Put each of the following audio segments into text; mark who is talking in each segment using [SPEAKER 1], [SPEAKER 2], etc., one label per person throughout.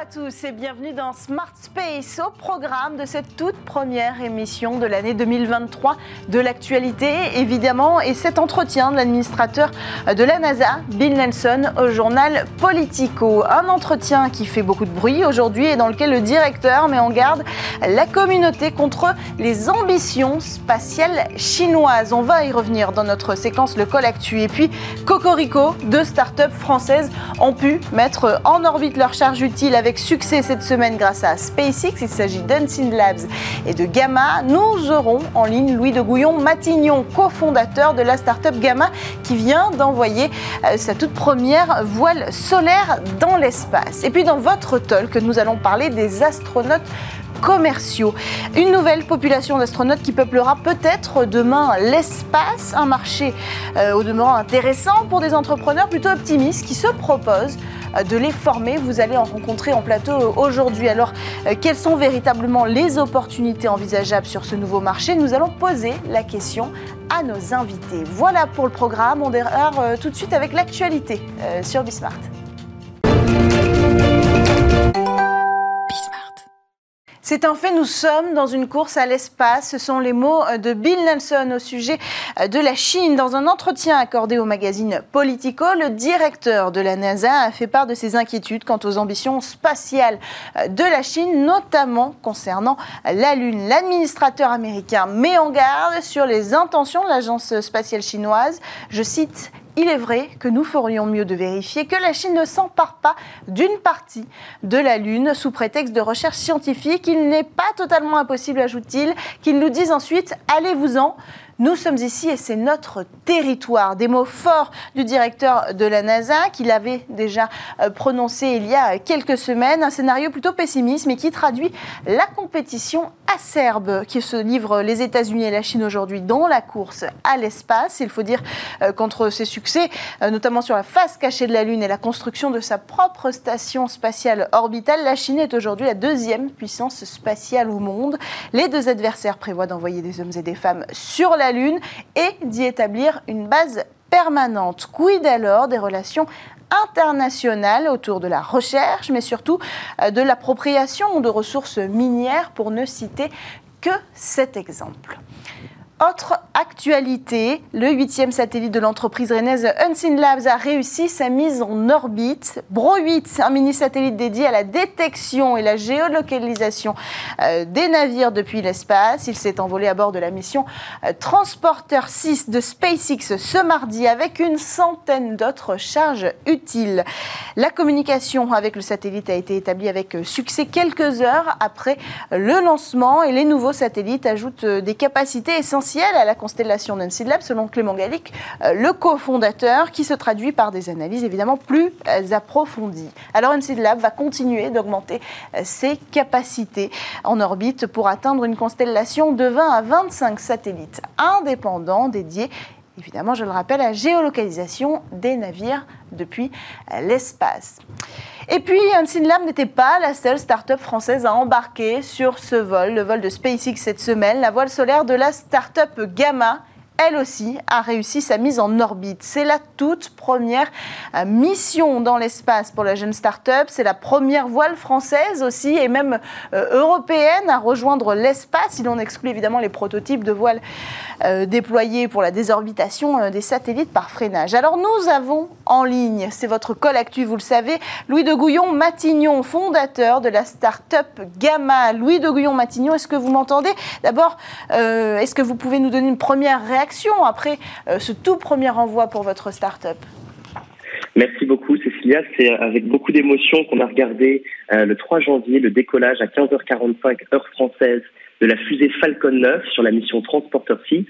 [SPEAKER 1] à tous et bienvenue dans Smart Space au programme de cette toute première émission de l'année 2023 de l'actualité évidemment et cet entretien de l'administrateur de la NASA, Bill Nelson, au journal Politico. Un entretien qui fait beaucoup de bruit aujourd'hui et dans lequel le directeur met en garde la communauté contre les ambitions spatiales chinoises. On va y revenir dans notre séquence Le Col Actu. Et puis Cocorico, deux startups françaises ont pu mettre en orbite leur charge utile avec succès cette semaine grâce à SpaceX. Il s'agit d'Unseen Labs et de Gamma. Nous aurons en ligne Louis de Gouillon-Matignon, cofondateur de la startup Gamma, qui vient d'envoyer euh, sa toute première voile solaire dans l'espace. Et puis dans votre talk, nous allons parler des astronautes commerciaux. Une nouvelle population d'astronautes qui peuplera peut-être demain l'espace, un marché euh, au demeurant intéressant pour des entrepreneurs plutôt optimistes qui se proposent euh, de les former. Vous allez en rencontrer en plateau euh, aujourd'hui. Alors, quelles sont véritablement les opportunités envisageables sur ce nouveau marché? Nous allons poser la question à nos invités. Voilà pour le programme. On démarre tout de suite avec l'actualité sur Bismart. C'est un fait, nous sommes dans une course à l'espace. Ce sont les mots de Bill Nelson au sujet de la Chine. Dans un entretien accordé au magazine Politico, le directeur de la NASA a fait part de ses inquiétudes quant aux ambitions spatiales de la Chine, notamment concernant la Lune. L'administrateur américain met en garde sur les intentions de l'agence spatiale chinoise. Je cite il est vrai que nous ferions mieux de vérifier que la Chine ne s'empare pas d'une partie de la Lune sous prétexte de recherche scientifique. Il n'est pas totalement impossible, ajoute-t-il, qu'ils nous disent ensuite allez-vous-en. Nous sommes ici et c'est notre territoire. Des mots forts du directeur de la NASA qu'il avait déjà euh, prononcé il y a quelques semaines. Un scénario plutôt pessimiste mais qui traduit la compétition acerbe qui se livrent les États-Unis et la Chine aujourd'hui dans la course à l'espace. Il faut dire euh, qu'entre ses succès, euh, notamment sur la face cachée de la Lune et la construction de sa propre station spatiale orbitale, la Chine est aujourd'hui la deuxième puissance spatiale au monde. Les deux adversaires prévoient d'envoyer des hommes et des femmes sur la Lune et d'y établir une base permanente. Quid alors des relations internationales autour de la recherche, mais surtout euh, de l'appropriation de ressources minières, pour ne citer que cet exemple? Autre actualité, le huitième satellite de l'entreprise rennaise Unseen Labs a réussi sa mise en orbite. Bro 8, un mini-satellite dédié à la détection et la géolocalisation euh, des navires depuis l'espace. Il s'est envolé à bord de la mission euh, Transporter 6 de SpaceX ce mardi avec une centaine d'autres charges utiles. La communication avec le satellite a été établie avec succès quelques heures après le lancement et les nouveaux satellites ajoutent des capacités essentielles à la constellation d'Unseen Lab, selon Clément Gallic, euh, le cofondateur, qui se traduit par des analyses évidemment plus euh, approfondies. Alors Unseen Lab va continuer d'augmenter euh, ses capacités en orbite pour atteindre une constellation de 20 à 25 satellites indépendants dédiés évidemment, je le rappelle, à la géolocalisation des navires depuis l'espace. Et puis, Unseen Lab n'était pas la seule start-up française à embarquer sur ce vol, le vol de SpaceX cette semaine, la voile solaire de la start-up Gamma elle aussi, a réussi sa mise en orbite. C'est la toute première euh, mission dans l'espace pour la jeune start-up. C'est la première voile française aussi et même euh, européenne à rejoindre l'espace. Il en exclut évidemment les prototypes de voiles euh, déployés pour la désorbitation des satellites par freinage. Alors nous avons en ligne, c'est votre col actu, vous le savez, Louis de Gouillon-Matignon, fondateur de la start-up Gamma. Louis de Gouillon-Matignon, est-ce que vous m'entendez? D'abord, est-ce que vous pouvez nous donner une première réaction après euh, ce tout premier envoi pour votre start-up
[SPEAKER 2] Merci beaucoup Cécilia. C'est avec beaucoup d'émotion qu'on a regardé euh, le 3 janvier le décollage à 15h45 heure française de la fusée Falcon 9 sur la mission Transporter 6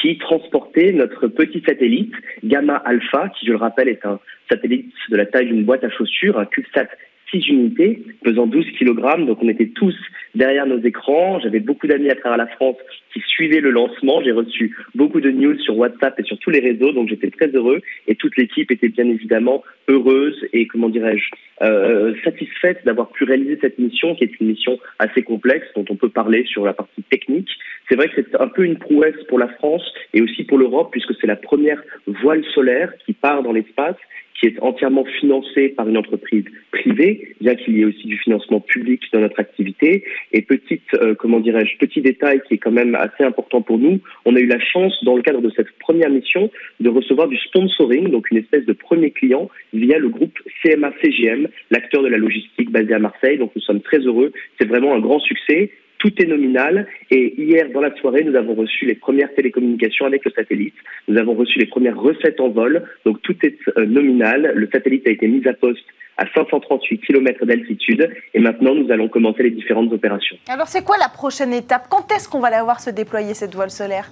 [SPEAKER 2] qui transportait notre petit satellite Gamma Alpha, qui je le rappelle est un satellite de la taille d'une boîte à chaussures, un CubeSat 6 unités, pesant 12 kg. Donc on était tous derrière nos écrans. J'avais beaucoup d'amis à travers la France qui suivaient le lancement. J'ai reçu beaucoup de news sur WhatsApp et sur tous les réseaux, donc j'étais très heureux. Et toute l'équipe était bien évidemment heureuse et, comment dirais-je, euh, satisfaite d'avoir pu réaliser cette mission, qui est une mission assez complexe, dont on peut parler sur la partie technique. C'est vrai que c'est un peu une prouesse pour la France et aussi pour l'Europe, puisque c'est la première voile solaire qui part dans l'espace qui est entièrement financé par une entreprise privée, bien qu'il y ait aussi du financement public dans notre activité. Et petite, euh, comment dirais-je, petit détail qui est quand même assez important pour nous, on a eu la chance, dans le cadre de cette première mission, de recevoir du sponsoring, donc une espèce de premier client via le groupe CMA CGM, l'acteur de la logistique basé à Marseille. Donc nous sommes très heureux. C'est vraiment un grand succès tout est nominal. Et hier, dans la soirée, nous avons reçu les premières télécommunications avec le satellite. Nous avons reçu les premières recettes en vol. Donc tout est euh, nominal. Le satellite a été mis à poste à 538 km d'altitude. Et maintenant, nous allons commencer les différentes opérations.
[SPEAKER 1] Alors, c'est quoi la prochaine étape? Quand est-ce qu'on va la voir se déployer, cette voile solaire?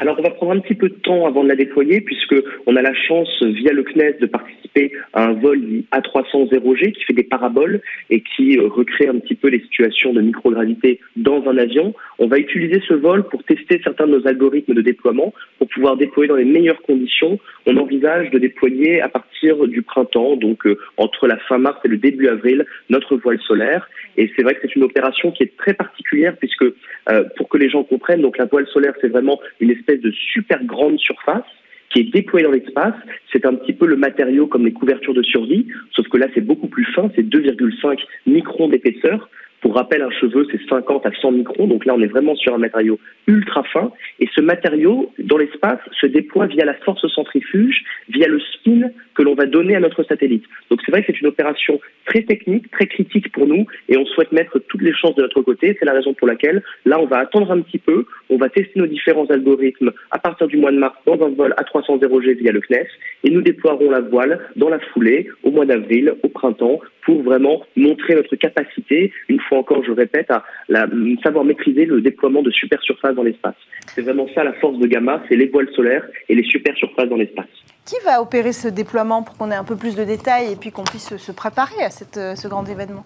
[SPEAKER 2] Alors, on va prendre un petit peu de temps avant de la déployer, puisque on a la chance, via le CNES, de participer à un vol A300 0G qui fait des paraboles et qui euh, recrée un petit peu les situations de microgravité dans un avion. On va utiliser ce vol pour tester certains de nos algorithmes de déploiement, pour pouvoir déployer dans les meilleures conditions. On envisage de déployer à partir du printemps, donc euh, entre la fin mars et le début avril, notre voile solaire. Et c'est vrai que c'est une opération qui est très particulière, puisque euh, pour que les gens comprennent, donc la voile solaire, c'est vraiment une espèce de super grande surface qui est déployée dans l'espace. C'est un petit peu le matériau comme les couvertures de survie, sauf que là c'est beaucoup plus fin, c'est 2,5 microns d'épaisseur. Pour rappel, un cheveu, c'est 50 à 100 microns. Donc là, on est vraiment sur un matériau ultra fin. Et ce matériau, dans l'espace, se déploie via la force centrifuge, via le spin que l'on va donner à notre satellite. Donc c'est vrai que c'est une opération très technique, très critique pour nous. Et on souhaite mettre toutes les chances de notre côté. C'est la raison pour laquelle, là, on va attendre un petit peu. On va tester nos différents algorithmes à partir du mois de mars dans un vol à 300 G via le CNES. Et nous déploierons la voile dans la foulée au mois d'avril, au printemps, pour vraiment montrer notre capacité, une fois encore, je répète, à savoir maîtriser le déploiement de super surfaces dans l'espace. C'est vraiment ça la force de Gamma, c'est les voiles solaires et les super surfaces dans l'espace.
[SPEAKER 1] Qui va opérer ce déploiement pour qu'on ait un peu plus de détails et puis qu'on puisse se préparer à euh, ce grand événement?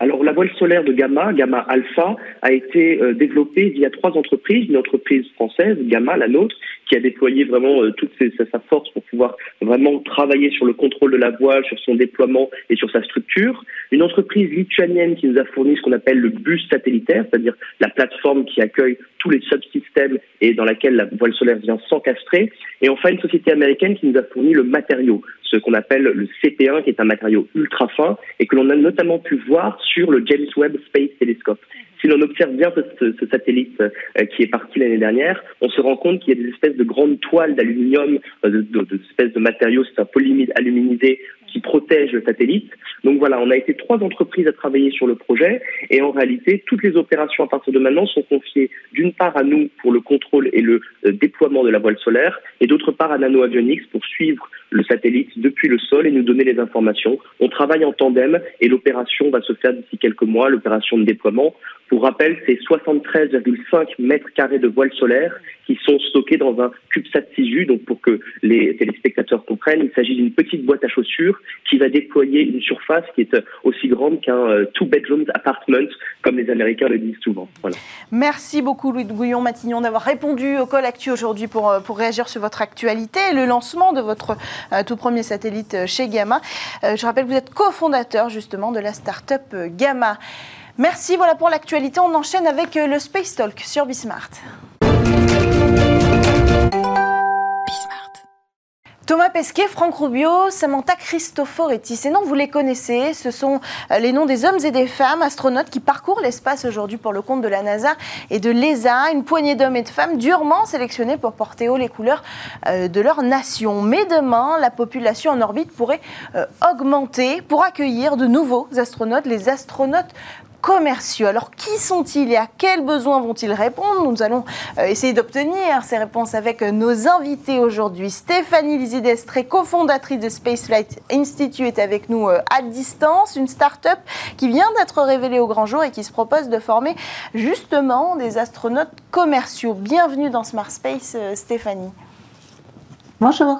[SPEAKER 2] Alors la voile solaire de Gamma, Gamma Alpha, a été euh, développée via trois entreprises, une entreprise française, Gamma, la nôtre, qui a déployé vraiment euh, toute sa force pour pouvoir vraiment travailler sur le contrôle de la voile, sur son déploiement et sur sa structure. Une entreprise lituanienne qui nous a fourni ce qu'on appelle le bus satellitaire, c'est-à-dire la plateforme qui accueille tous les subsystèmes et dans laquelle la voile solaire vient s'encastrer. Et enfin, une société américaine qui nous a fourni le matériau, ce qu'on appelle le CP1, qui est un matériau ultra fin et que l'on a notamment pu voir sur le James Webb Space Telescope. Si l'on observe bien ce, satellite euh, qui est parti l'année dernière, on se rend compte qu'il y a des espèces de grandes toiles d'aluminium, euh, de, matériaux, c'est un polymide aluminisé qui protège le satellite. Donc voilà, on a été trois entreprises à travailler sur le projet et en réalité, toutes les opérations à partir de maintenant sont confiées d'une part à nous pour le contrôle et le euh, déploiement de la voile solaire et d'autre part à Nano Avionics pour suivre le satellite depuis le sol et nous donner les informations. On travaille en tandem et l'opération va se faire d'ici quelques mois, l'opération de déploiement. Pour rappel, c'est 73,5 mètres carrés de voile solaire qui sont stockés dans un CubeSat 6U. Donc, pour que les téléspectateurs comprennent, il s'agit d'une petite boîte à chaussures qui va déployer une surface qui est aussi grande qu'un euh, two bedrooms apartment, comme les Américains le disent souvent. Voilà.
[SPEAKER 1] Merci beaucoup, Louis de Gouillon-Matignon, d'avoir répondu au call actu aujourd'hui pour, euh, pour réagir sur votre actualité et le lancement de votre euh, tout premier satellite chez Gamma. je rappelle que vous êtes cofondateur justement de la start-up Gamma. Merci, voilà pour l'actualité. On enchaîne avec euh, le Space Talk sur Bismart. Thomas Pesquet, Franck Rubio, Samantha Cristoforetti. Ces noms, vous les connaissez. Ce sont euh, les noms des hommes et des femmes astronautes qui parcourent l'espace aujourd'hui pour le compte de la NASA et de l'ESA. Une poignée d'hommes et de femmes durement sélectionnés pour porter haut les couleurs euh, de leur nation. Mais demain, la population en orbite pourrait augmenter pour accueillir de nouveaux astronautes, les astronautes commerciaux. Alors, qui sont-ils et à quels besoins vont-ils répondre? Nous allons euh, essayer d'obtenir ces réponses avec euh, nos invités aujourd'hui. Stéphanie Lizidestré, cofondatrice de Spaceflight Institute, est avec nous euh, à distance, une start-up qui vient d'être révélée au grand jour et qui se propose de former justement des astronautes commerciaux. Bienvenue dans Smart Space, Stéphanie.
[SPEAKER 3] Bonjour.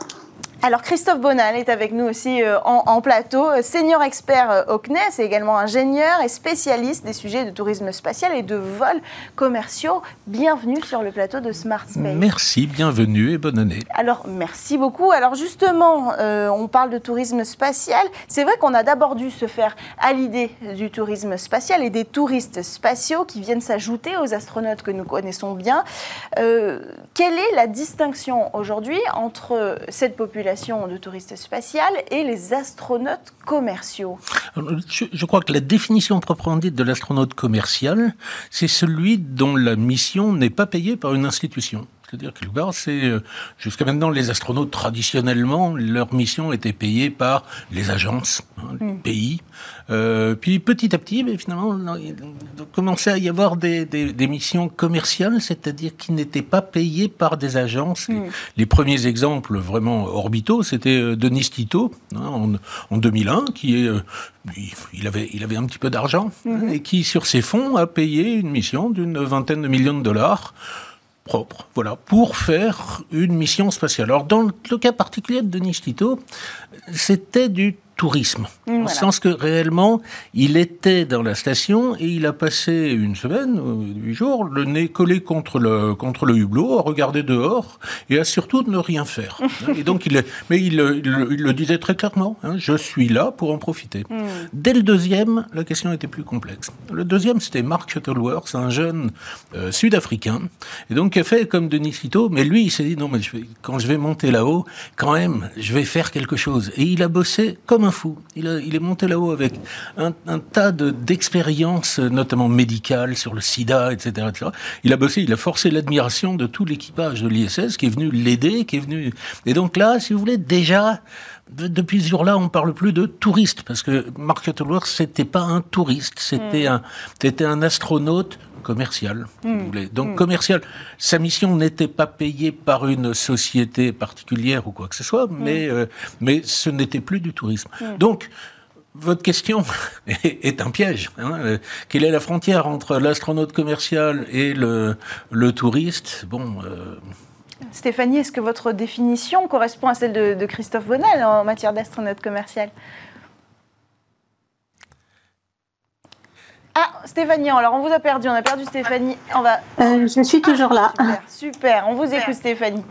[SPEAKER 1] Alors Christophe Bonal est avec nous aussi euh, en, plateau, senior expert euh, au CNES et également ingénieur et spécialiste des sujets de tourisme spatial et de vols commerciaux. Bienvenue sur le plateau de Smart Space.
[SPEAKER 4] Merci, bienvenue et bonne année.
[SPEAKER 1] Alors merci beaucoup. Alors justement, euh, on parle de tourisme spatial. C'est vrai qu'on a d'abord dû se faire à l'idée du tourisme spatial et des touristes spatiaux qui viennent s'ajouter aux astronautes que nous connaissons bien. quelle est la distinction aujourd'hui entre cette population de touristes spatiales et les astronautes commerciaux
[SPEAKER 4] je, crois que la définition proprement dite de l'astronaute commercial, c'est celui dont la mission n'est pas payée par une institution. C'est-à-dire que c'est euh, jusqu'à maintenant les astronautes traditionnellement leur mission était payée par les agences, hein, les mm. pays. Euh, puis petit à petit, mais finalement, il commençait à y avoir des, des, des missions commerciales, c'est-à-dire qui n'étaient pas payées par des agences. Mm. Les, premiers exemples vraiment orbitaux, c'était euh, Denis Tito hein, en, en, 2001, qui est il avait, il avait un petit peu d'argent mm-hmm. et qui, sur ses fonds, a payé une mission d'une vingtaine de millions de dollars voilà, pour faire une mission spatiale. Alors, dans le cas particulier de Denis Tito, c'était du tourisme. Voilà. Au sens que réellement, il était dans la station et il a passé une semaine, euh, huit jours, le nez collé contre le, contre le hublot, à regarder dehors et à surtout ne rien faire. et donc, il mais il, il, le disait très clairement, hein, je suis là pour en profiter. Mm. Dès le deuxième, la question était plus complexe. Le deuxième, c'était Mark Shuttleworth, un jeune euh, sud-africain, et donc qui a fait comme Denis Cito, mais lui, il s'est dit, non, mais je vais, quand je vais monter là-haut, quand même, je vais faire quelque chose. Et il a bossé comme un fou. Il, est monté là-haut avec un, tas d'expériences, notamment médicales, sur le sida, etc., etc. Il a bossé, il a forcé l'admiration de tout l'équipage de l'ISS qui est venu l'aider, qui est venu... Et donc là, si vous voulez, déjà, depuis ce jour-là, on parle plus de touriste, parce que Mark Shuttleworth, c'était pas un touriste, c'était mm. un, c'était un astronaute commercial. Mmh. Donc mmh. commercial, sa mission n'était pas payée par une société particulière ou quoi que ce soit, mais, euh, mais ce n'était plus du tourisme. Donc, votre question est, un piège. Hein. Euh, quelle est la frontière entre l'astronaute commercial et le, le touriste? Bon. Euh...
[SPEAKER 1] Stéphanie, est-ce que votre définition correspond à celle de, de Christophe Bonnel en matière d'astronaute commercial? Ah, Stéphanie, alors on vous a perdu, on a perdu Stéphanie. On va...
[SPEAKER 3] Euh, je suis toujours là.
[SPEAKER 1] Super, super, on vous écoute Stéphanie.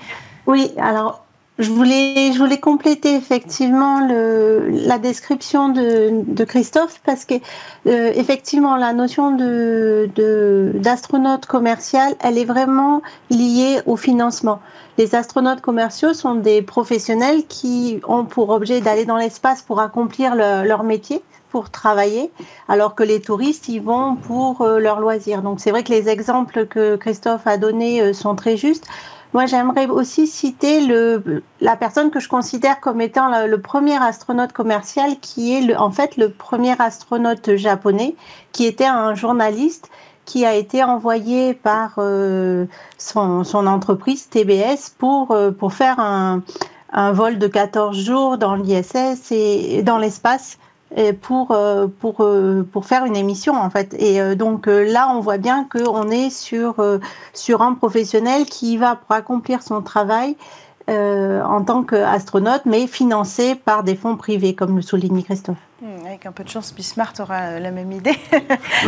[SPEAKER 3] Oui, alors je voulais, je voulais compléter effectivement le, la description de, de Christophe parce que euh, effectivement la notion de, d'astronaute commercial, elle est vraiment liée au financement. Les astronautes commerciaux sont des professionnels qui ont pour objet d'aller dans l'espace pour accomplir le, leur métier pour travailler, alors que les touristes y vont pour euh, leur loisir. Donc c'est vrai que les exemples que Christophe a donnés euh, sont très justes. Moi, j'aimerais aussi citer le, la personne que je considère comme étant le, premier astronaute commercial, qui est le, en fait le premier astronaute japonais, qui était un journaliste qui a été envoyé par euh, son, son, entreprise TBS pour, euh, pour faire un, un vol de 14 jours dans l'ISS et dans l'espace pour, euh, pour, euh, pour faire une émission en fait. Et euh, donc là, on voit bien qu'on est sur, sur un professionnel qui va pour accomplir son travail en tant qu'astronaute, mais financé par des fonds privés, comme le souligne Christophe.
[SPEAKER 1] Hmm, avec un peu de chance, Bismart aura euh, la même idée.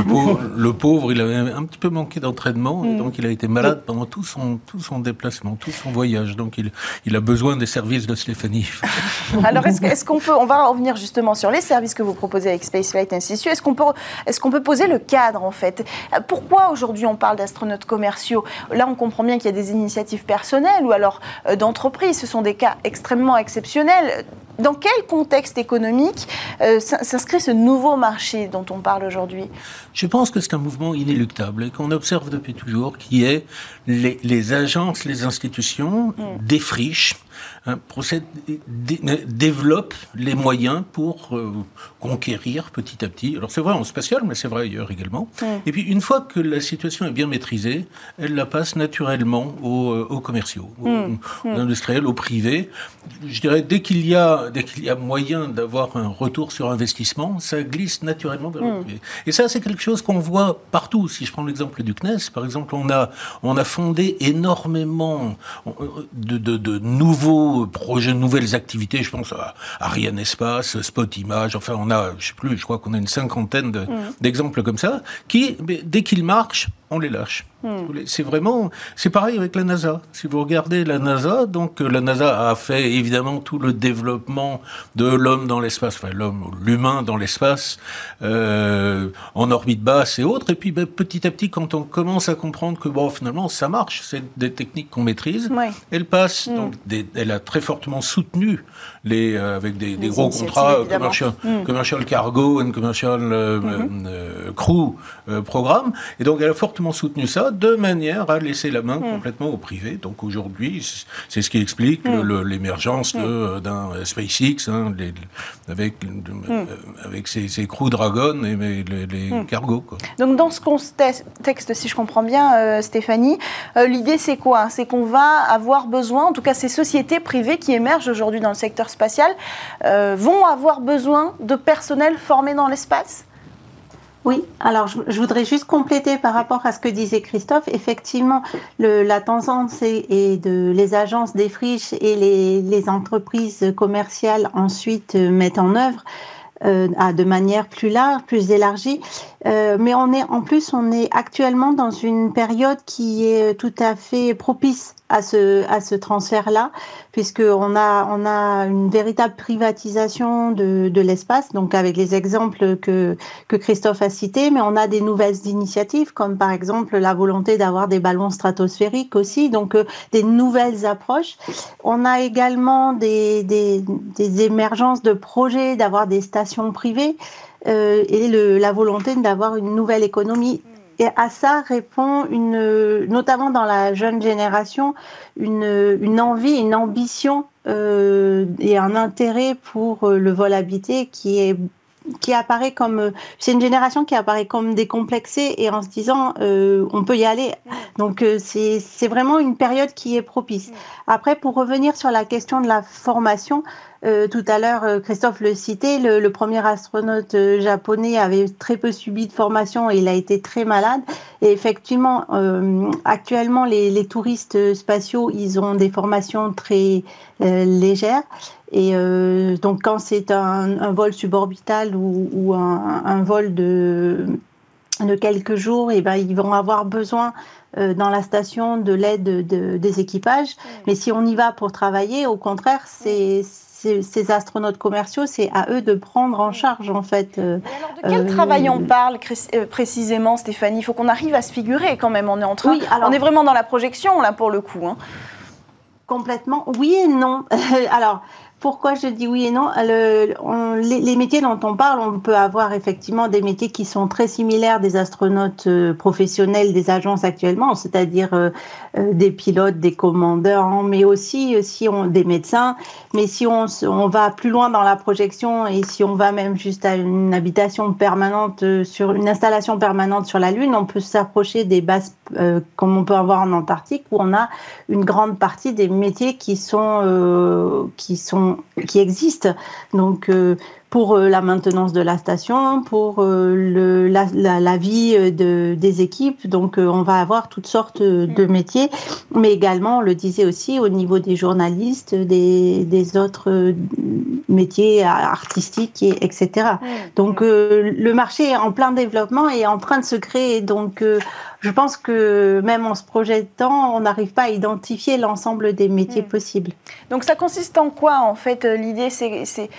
[SPEAKER 4] le, pauvre, il avait un petit peu manqué d'entraînement, et hmm. donc il a été malade pendant tout son, tout son déplacement, tout son voyage. Donc il, il a besoin des services de Stéphanie.
[SPEAKER 1] Alors est-ce qu'on peut, on va revenir justement sur les services que vous proposez avec Spaceflight Institute. Est-ce qu'on peut, est qu'on peut poser le cadre en fait? Pourquoi aujourd'hui on parle d'astronautes commerciaux? Là, on comprend bien qu'il y a des initiatives personnelles ou alors euh, d'entreprises. Ce sont des cas extrêmement exceptionnels. Dans quel contexte économique euh, s'inscrit ce nouveau marché dont on parle aujourd'hui?
[SPEAKER 4] Je pense que c'est un mouvement inéluctable et qu'on observe depuis toujours, qui est les, les agences, les institutions mm. défrichent procède, développe les moyens pour euh, conquérir petit à petit. Alors c'est vrai en spatial, mais c'est vrai ailleurs également. Et puis une fois que la situation est bien maîtrisée, elle la passe naturellement aux, euh, aux commerciaux, aux, mmh. aux, industriels, aux privés. Je dirais dès qu'il y a dès qu'il y a moyen d'avoir un retour sur investissement, ça glisse naturellement vers le mmh. privé. Et ça c'est quelque chose qu'on voit partout. Si je prends l'exemple du CNES, par exemple, on a on a fondé énormément euh, de, de, de nouveaux projets, nouvelles activités. Je pense à Ariane Espace, Spot Image. Enfin, on a, je sais plus, je crois qu'on a une cinquantaine mmh. d'exemples comme ça qui, dès qu'ils marchent, on les lâche. Hmm. C'est vraiment, c'est pareil avec la NASA. Si vous regardez la NASA, donc euh, la NASA a fait évidemment tout le développement de l'homme dans l'espace, enfin l'homme, l'humain dans l'espace, euh, en orbite basse et autres. Et puis ben, petit à petit, quand on commence à comprendre que bon, finalement, ça marche, c'est des techniques qu'on maîtrise. Elle passe, hmm. donc elle a très fortement soutenu les euh, avec des, gros contrats commercial, hmm. commercial, cargo and commercial mm-hmm. crew programme. Et donc elle a fortement soutenu ça de manière à laisser la main hmm. complètement au privé. Donc aujourd'hui, c'est ce qui explique hmm. l'émergence hmm. d'un SpaceX hein, avec, euh, avec ses, ses Crew Dragon et les, les cargos.
[SPEAKER 1] Donc dans ce contexte, si je comprends bien, euh, Stéphanie, euh, l'idée c'est quoi? C'est qu'on va avoir besoin, en tout cas ces sociétés privées qui émergent aujourd'hui dans le secteur spatial, vont avoir besoin de personnel formé dans l'espace?
[SPEAKER 3] Oui, alors je, voudrais juste compléter par rapport à ce que disait Christophe. Effectivement, la tendance est, de les agences des friches et les, entreprises commerciales ensuite euh, mettent en œuvre euh, de manière plus large, plus élargie. Euh, mais on est en plus, on est actuellement dans une période qui est tout à fait propice à ce, à ce transfert-là, puisqu'on a, on a une véritable privatisation de, de l'espace, donc avec les exemples que, que Christophe a cités, mais on a des nouvelles initiatives, comme par exemple la volonté d'avoir des ballons stratosphériques aussi, donc euh, des nouvelles approches. On a également des, des, des émergences de projets, d'avoir des stations privées. Euh, et le, la volonté d'avoir une nouvelle économie et à ça répond une, notamment dans la jeune génération, une, une envie, une ambition euh, et un intérêt pour euh, le vol habité qui est qui apparaît comme c'est une génération qui apparaît comme décomplexée et en se disant euh, on peut y aller. Donc euh, c'est c'est vraiment une période qui est propice. Après pour revenir sur la question de la formation euh, tout à l'heure, euh, Christophe le citait, le, le, premier astronaute euh, japonais avait très peu subi de formation et il a été très malade. Et effectivement, euh, actuellement, les, les, touristes spatiaux, ils ont des formations très euh, légères. Et donc, quand c'est un, un, vol suborbital ou, ou un, un, vol de, de quelques jours, et eh ben, ils vont avoir besoin dans la station de l'aide de, des équipages. Mais si on y va pour travailler, au contraire, c'est ces, astronautes commerciaux, c'est à eux de prendre en charge en fait.
[SPEAKER 1] Euh, alors de quel euh, travail on parle euh, précisément, Stéphanie? Il faut qu'on arrive à se figurer quand même. On est en train, on est vraiment dans la projection là pour le coup. Hein.
[SPEAKER 3] Complètement. Oui et non. alors. Pourquoi je dis oui et non? Le, les, métiers dont on parle, on peut avoir effectivement des métiers qui sont très similaires des astronautes euh, professionnels des agences actuellement, c'est-à-dire euh, euh, des pilotes, des commandeurs, mais aussi si on des médecins. Mais si on, on, va plus loin dans la projection et si on va même juste à une habitation permanente sur une installation permanente sur la Lune, on peut s'approcher des bases comme on peut avoir en Antarctique où on a une grande partie des métiers qui sont qui sont qui existent. Donc, euh, pour euh, la maintenance de la station, pour euh, le, la, la, la, vie de, des équipes. Donc, on va avoir toutes sortes de métiers, mais également, on le disait aussi, au niveau des journalistes, des, des autres métiers artistiques, et, etc. Donc, le marché est en plein développement et en train de se créer. Donc, je pense que même en se projetant, on n'arrive pas à identifier l'ensemble des métiers possibles.
[SPEAKER 1] Donc ça consiste en quoi en fait L'idée c'est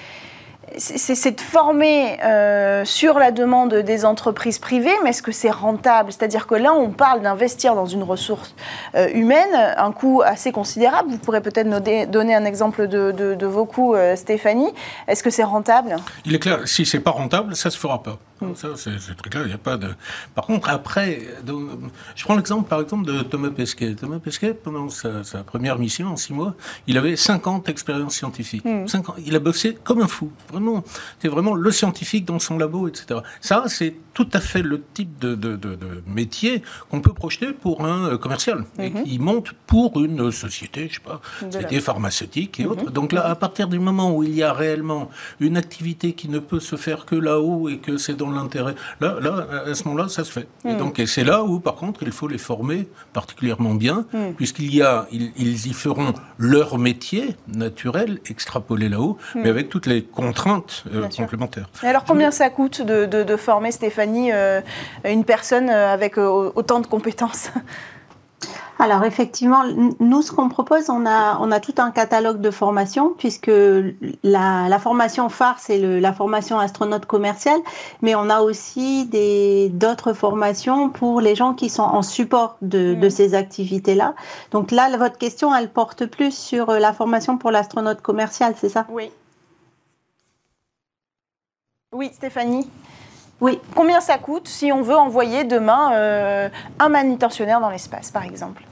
[SPEAKER 1] c'est de former euh, sur la demande des entreprises privées, mais est-ce que c'est rentable? C'est-à-dire que là, on parle d'investir dans une ressource euh, humaine, un coût assez considérable. Vous pourrez peut-être nous donner un exemple de, de, de vos coûts, euh, Stéphanie. Est-ce que c'est rentable?
[SPEAKER 4] Il est clair, si c'est pas rentable, ça se fera pas. Ça, c'est très clair, il n'y a pas de... Par contre, après, je prends l'exemple, par exemple, de Thomas Pesquet. Thomas Pesquet, pendant sa, sa, première mission, en six mois, il avait 50 expériences scientifiques. Mmh. 50, il a bossé comme un fou. Vraiment, c'était vraiment le scientifique dans son labo, etc. Ça, c'est tout à fait le type de, de, de, de métier qu'on peut projeter pour un commercial. Mmh. Et il monte pour une société, je sais pas, société pharmaceutique et mmh. autres. Donc là, à partir du moment où il y a réellement une activité qui ne peut se faire que là-haut et que c'est dans l'intérêt. Là, là, à ce moment-là, ça se fait. Et hmm. donc, et c'est là où, par contre, il faut les former particulièrement bien, hmm. puisqu'il y a, ils, y feront leur métier naturel extrapolé là-haut, mais avec toutes les contraintes euh, complémentaires.
[SPEAKER 1] Et alors, combien ça coûte de, former, Stéphanie, euh, une personne euh, avec autant de compétences
[SPEAKER 3] alors effectivement, nous, ce qu'on propose, on a, on a tout un catalogue de formations, puisque la, formation phare, c'est la formation astronaute commercial, mais on a aussi d'autres formations pour les gens qui sont en support de, de ces activités-là. Donc là, votre question, elle porte plus sur la formation pour l'astronaute commercial, c'est ça?
[SPEAKER 1] Oui. Oui, Stéphanie.
[SPEAKER 3] Oui.
[SPEAKER 1] Combien ça coûte si on veut envoyer demain euh, un manutentionnaire dans l'espace, par exemple?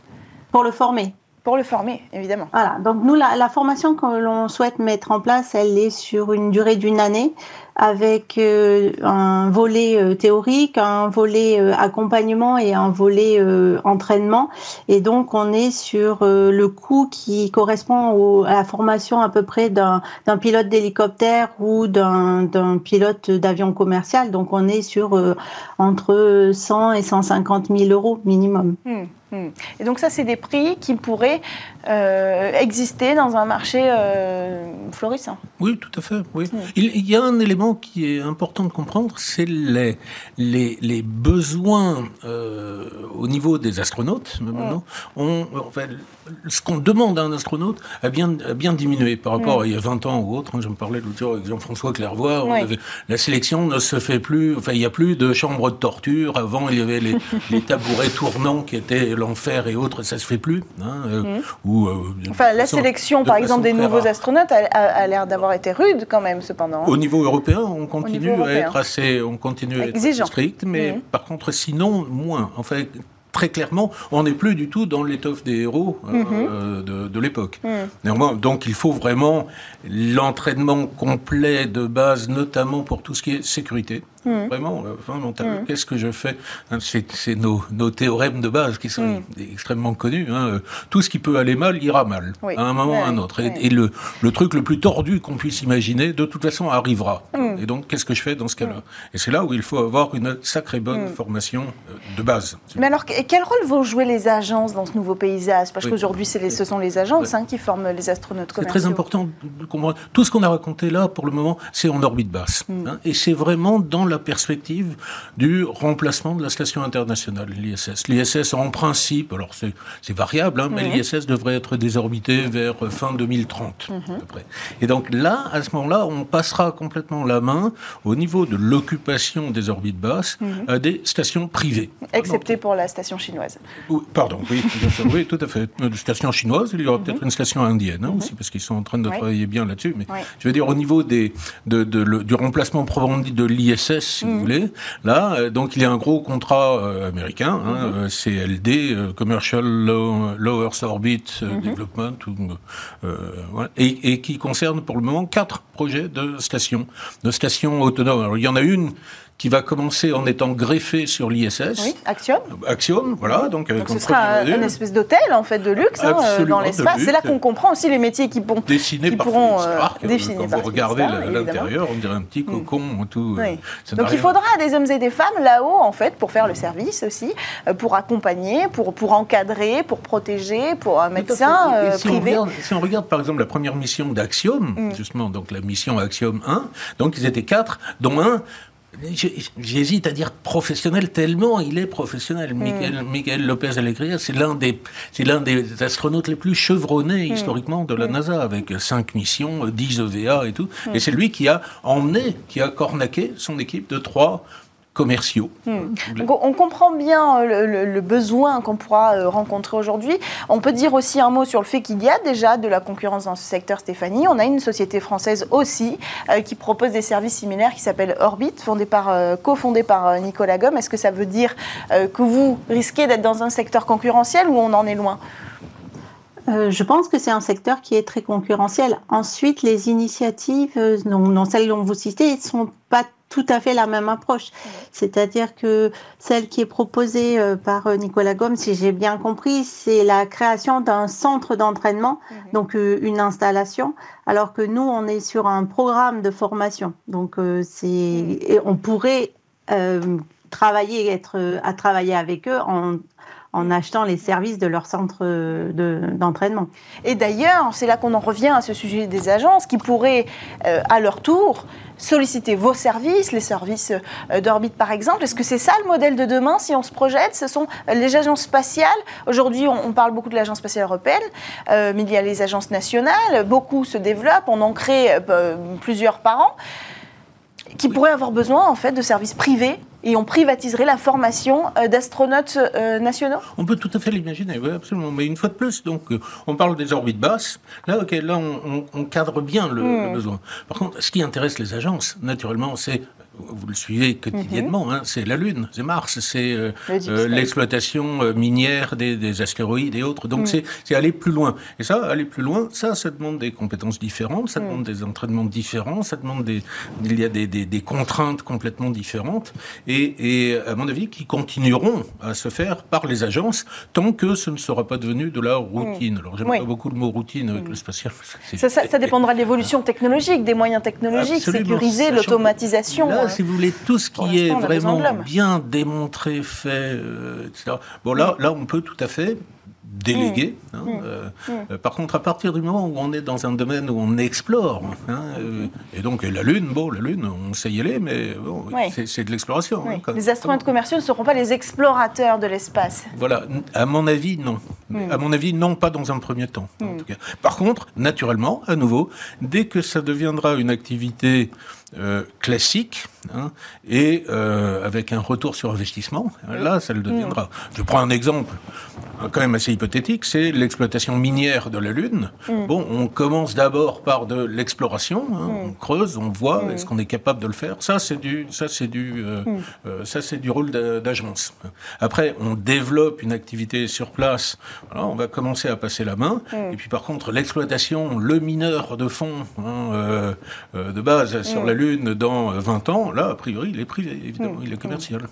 [SPEAKER 3] Pour le former.
[SPEAKER 1] Pour le former, évidemment.
[SPEAKER 3] Voilà, donc nous, la, la formation que l'on souhaite mettre en place, elle est sur une durée d'une année avec euh, un volet euh, théorique, un volet euh, accompagnement et un volet entraînement. Et donc, on est sur le coût qui correspond à la formation à peu près d'un pilote d'hélicoptère ou d'un pilote d'avion commercial. Donc, on est sur entre 100 et 150 000 euros minimum.
[SPEAKER 1] Mmh. Hmm. Et donc ça, c'est des prix qui pourraient euh, exister dans un marché euh, florissant.
[SPEAKER 4] Oui, tout à fait. Oui. Hmm. Il, y a un élément qui est important de comprendre, c'est les, les, les, besoins euh, au niveau des astronautes. Maintenant, hmm. on, ce qu'on demande à un astronaute a bien, a bien diminué par rapport à il y a 20 ans ou autre. Hein. je me parlais l'autre jour avec Jean-François Clairvoy. la sélection ne se fait plus, enfin il n'y a plus de chambre de torture. Avant, il y avait les, les tabourets tournants qui étaient l'enfer et autres, ça se fait plus. Hein, euh,
[SPEAKER 1] mmh. ou, euh, enfin, la sélection, par exemple, des nouveaux astronautes a, l'air d'avoir été rude quand même, cependant.
[SPEAKER 4] Au niveau européen, on continue à être assez, on continue à être strict, mais mmh. par contre, sinon moins. En fait, très clairement, on n'est plus du tout dans l'étoffe des héros euh, mmh. de, l'époque. Néanmoins, donc il faut vraiment l'entraînement complet de base, notamment pour tout ce qui est sécurité. Mmh. Vraiment euh, fondamental. Mmh. Qu'est-ce que je fais hein, C'est nos, nos, théorèmes de base qui sont mmh. extrêmement connus. Hein. Euh, tout ce qui peut aller mal ira mal, à un moment ou à un autre. Et, le, le, truc le plus tordu qu'on puisse imaginer, de toute façon, arrivera. Et donc, qu'est-ce que je fais dans ce cas-là? Et c'est là où il faut avoir une sacrée bonne formation euh, de base.
[SPEAKER 1] Mais alors, quel rôle vont jouer les agences dans ce nouveau paysage? Parce qu'aujourd'hui, ce sont les agences hein, qui forment les astronautes commerciaux.
[SPEAKER 4] C'est très important de comprendre. Tout ce qu'on a raconté là, pour le moment, c'est en orbite basse. et c'est vraiment dans la perspective du remplacement de la station internationale, l'ISS. L'ISS, en principe, alors c'est variable, hein, mais l'ISS devrait être désorbité vers fin 2030, à peu près. Et donc là, à ce moment-là, on passera complètement la main au niveau de l'occupation des orbites basses mhm. à des stations privées.
[SPEAKER 1] Excepté pour la station chinoise.
[SPEAKER 4] Pardon, oui, oui, tout à fait. Une station chinoise, il y aura mhm. peut-être une station indienne hein, mhm. aussi, parce qu'ils sont en train de travailler bien là-dessus. Mais je veux dire, au niveau des, de, du remplacement proprement dit de l'ISS, si vous mm. voulez. Là, euh, donc il y a un gros contrat euh, américain, hein, mm-hmm. CLD, euh, Commercial Low, Earth Orbit mm-hmm. Development, et, et, qui concerne pour le moment quatre projets de stations, de stations autonomes. Alors il y en a une qui va commencer en étant greffé sur l'ISS.
[SPEAKER 1] Oui, Axiom.
[SPEAKER 4] Axiom, voilà. Donc,
[SPEAKER 1] donc ce sera un, espèce d'hôtel en fait de luxe hein, dans l'espace. C'est là qu'on comprend aussi les métiers qui, pourront
[SPEAKER 4] dessiné par pourront euh, dessiner Quand vous regardez l'intérieur, on dirait un petit mm. cocon tout.
[SPEAKER 1] Euh, donc il faudra des hommes et des femmes là-haut en fait pour faire le service aussi, euh, pour accompagner, pour pour encadrer, pour protéger, pour un médecin si privé.
[SPEAKER 4] On regarde, si on regarde par exemple la première mission d'Axiom, mm. justement, donc la mission Axiom 1, donc ils étaient quatre, dont un J'hésite à dire professionnel tellement il est professionnel. Mm. Michael, Lopez Alegria, c'est l'un des, c'est l'un des astronautes les plus chevronnés mm. historiquement de la mm. NASA, avec cinq missions, 10 EVA et tout. Et c'est lui qui a emmené, qui a cornaqué son équipe de trois commerciaux.
[SPEAKER 1] Hmm. on comprend bien euh, le, besoin qu'on pourra euh, rencontrer aujourd'hui. On peut dire aussi un mot sur le fait qu'il y a déjà de la concurrence dans ce secteur, Stéphanie. On a une société française aussi euh, qui propose des services similaires qui s'appelle Orbit, fondée par, cofondée par Nicolas Gomme. Est-ce que ça veut dire que vous risquez d'être dans un secteur concurrentiel ou on en est loin?
[SPEAKER 3] Je pense que c'est un secteur qui est très concurrentiel. Ensuite, les initiatives, non, celles dont vous citez, ne sont pas tout à fait la même approche. C'est-à-dire que celle qui est proposée euh, par euh, Nicolas Gomme, si j'ai bien compris, c'est la création d'un centre d'entraînement, donc euh, une installation, alors que nous, on est sur un programme de formation. Donc, c'est, mhm. on pourrait travailler, être, à travailler avec eux en en achetant les services de leur centre d'entraînement.
[SPEAKER 1] et d'ailleurs, c'est là qu'on en revient à ce sujet des agences qui pourraient, euh, à leur tour, solliciter vos services, les services euh, d'orbite par exemple. Est-ce que c'est ça le modèle de demain si on se projette? Ce sont les agences spatiales. Aujourd'hui, on, parle beaucoup de l'agence spatiale européenne, euh, mais il y a les agences nationales. Beaucoup se développent. On en crée plusieurs par an qui pourraient avoir besoin en fait de services privés et on privatiserait la formation euh, d'astronautes euh, nationaux?
[SPEAKER 4] On peut tout à fait l'imaginer, oui, absolument. Mais une fois de plus, donc, euh, on parle des orbites basses. Là, ok, là, on, cadre bien le, le, hmm. besoin. Par contre, ce qui intéresse les agences, naturellement, c'est vous le suivez quotidiennement, mhm. hein, c'est la Lune, c'est Mars, c'est euh, euh, l'exploitation euh, minière des, astéroïdes et autres. Donc mhm. c'est aller plus loin. Et ça, aller plus loin, ça, ça demande des compétences différentes, ça mhm. demande des entraînements différents, ça demande des, il y a des, des, contraintes complètement différentes. Et, et, à mon avis, qui continueront à se faire par les agences tant que ce ne sera pas devenu de la routine. Alors j'aime pas beaucoup le mot routine avec le spatial.
[SPEAKER 1] Ça, ça, dépendra de l'évolution technologique, des moyens technologiques, sécuriser l'automatisation.
[SPEAKER 4] Si vous voulez, tout ce qui est vraiment bien démontré, fait, euh, etc. Bon, là, là, on peut tout à fait délégué. Mmh. Hein, mmh. Euh, mmh. Euh, par contre, à partir du moment où on est dans un domaine où on explore, hein, euh, et donc la Lune, bon, la Lune, on sait y aller, mais bon, c'est de l'exploration.
[SPEAKER 1] Hein, les astronautes commerciaux ne seront pas les explorateurs de l'espace.
[SPEAKER 4] Voilà, à mon avis, non. À mon avis, non, pas dans un premier temps. En tout cas. Par contre, naturellement, à nouveau, dès que ça deviendra une activité classique et avec un retour sur investissement, là, ça le deviendra. Je prends un exemple quand même assez hypothétique, c'est l'exploitation minière de la Lune. Bon, on commence d'abord par de l'exploration, hein. on creuse, on voit, est-ce qu'on est capable de le faire? Ça, c'est du, ça, c'est du, euh, euh, ça, c'est du rôle d'agence. Après, on développe une activité sur place. On va commencer à passer la main. Et puis, par contre, l'exploitation, le mineur de fond hein, euh, de base sur la Lune dans 20 ans, là, a priori, il est privé, évidemment, il est commercial.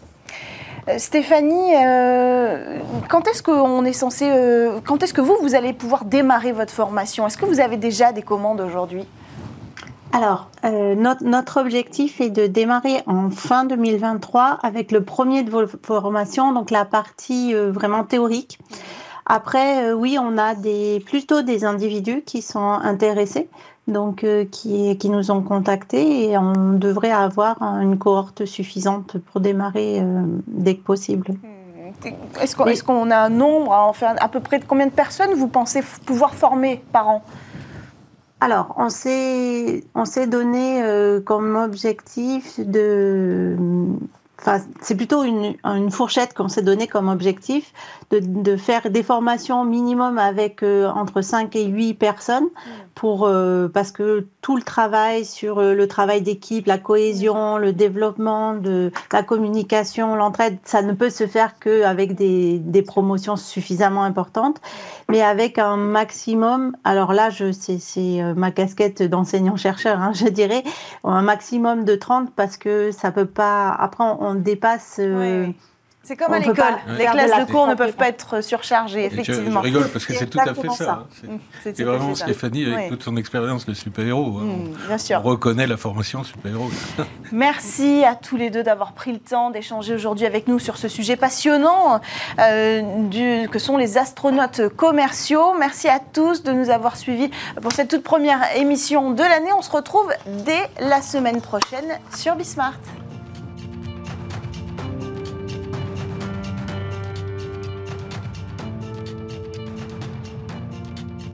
[SPEAKER 1] Euh, Stéphanie, euh, quand est-ce qu'on est censé, euh, quand est-ce que vous vous allez pouvoir démarrer votre formation? Est-ce que vous avez déjà des commandes aujourd'hui?
[SPEAKER 3] Alors, notre, objectif est de démarrer en fin 2023 avec le premier de vos formations, donc la partie vraiment théorique. Après, oui, on a des, plutôt des individus qui sont intéressés donc euh, qui, qui, nous ont contactés et on devrait avoir une cohorte suffisante pour démarrer euh, dès que possible.
[SPEAKER 1] Hmm. Est-ce qu'on a un nombre, à, enfin, à peu près de combien de personnes vous pensez pouvoir former par an?
[SPEAKER 3] Alors, on s'est donné euh, comme objectif de c'est plutôt une, une fourchette qu'on s'est donnée comme objectif de, de, faire des formations minimum avec euh, entre 5 et 8 personnes mm. pour, euh, parce que tout le travail sur euh, le travail d'équipe, la cohésion, le développement de la communication, l'entraide, ça ne peut se faire qu'avec des, des promotions suffisamment importantes, mais avec un maximum, alors là, c'est ma casquette d'enseignant-chercheur, hein, je dirais, un maximum de 30 parce que ça peut pas, après on, dépasse.
[SPEAKER 1] Euh, c'est comme à l'école. Les classes de cours ne peuvent pas être surchargées, effectivement.
[SPEAKER 4] Je, rigole parce que c'est tout à fait ça. Hein. C'est vraiment Stéphanie, avec toute son expérience de super-héros. Hein. Mm, bien sûr. On reconnaît la formation super-héros.
[SPEAKER 1] Merci à tous les deux d'avoir pris le temps d'échanger aujourd'hui avec nous sur ce sujet passionnant euh, du, que sont les astronautes commerciaux. Merci à tous de nous avoir suivis pour cette toute première émission de l'année. On se retrouve dès la semaine prochaine sur Bismart.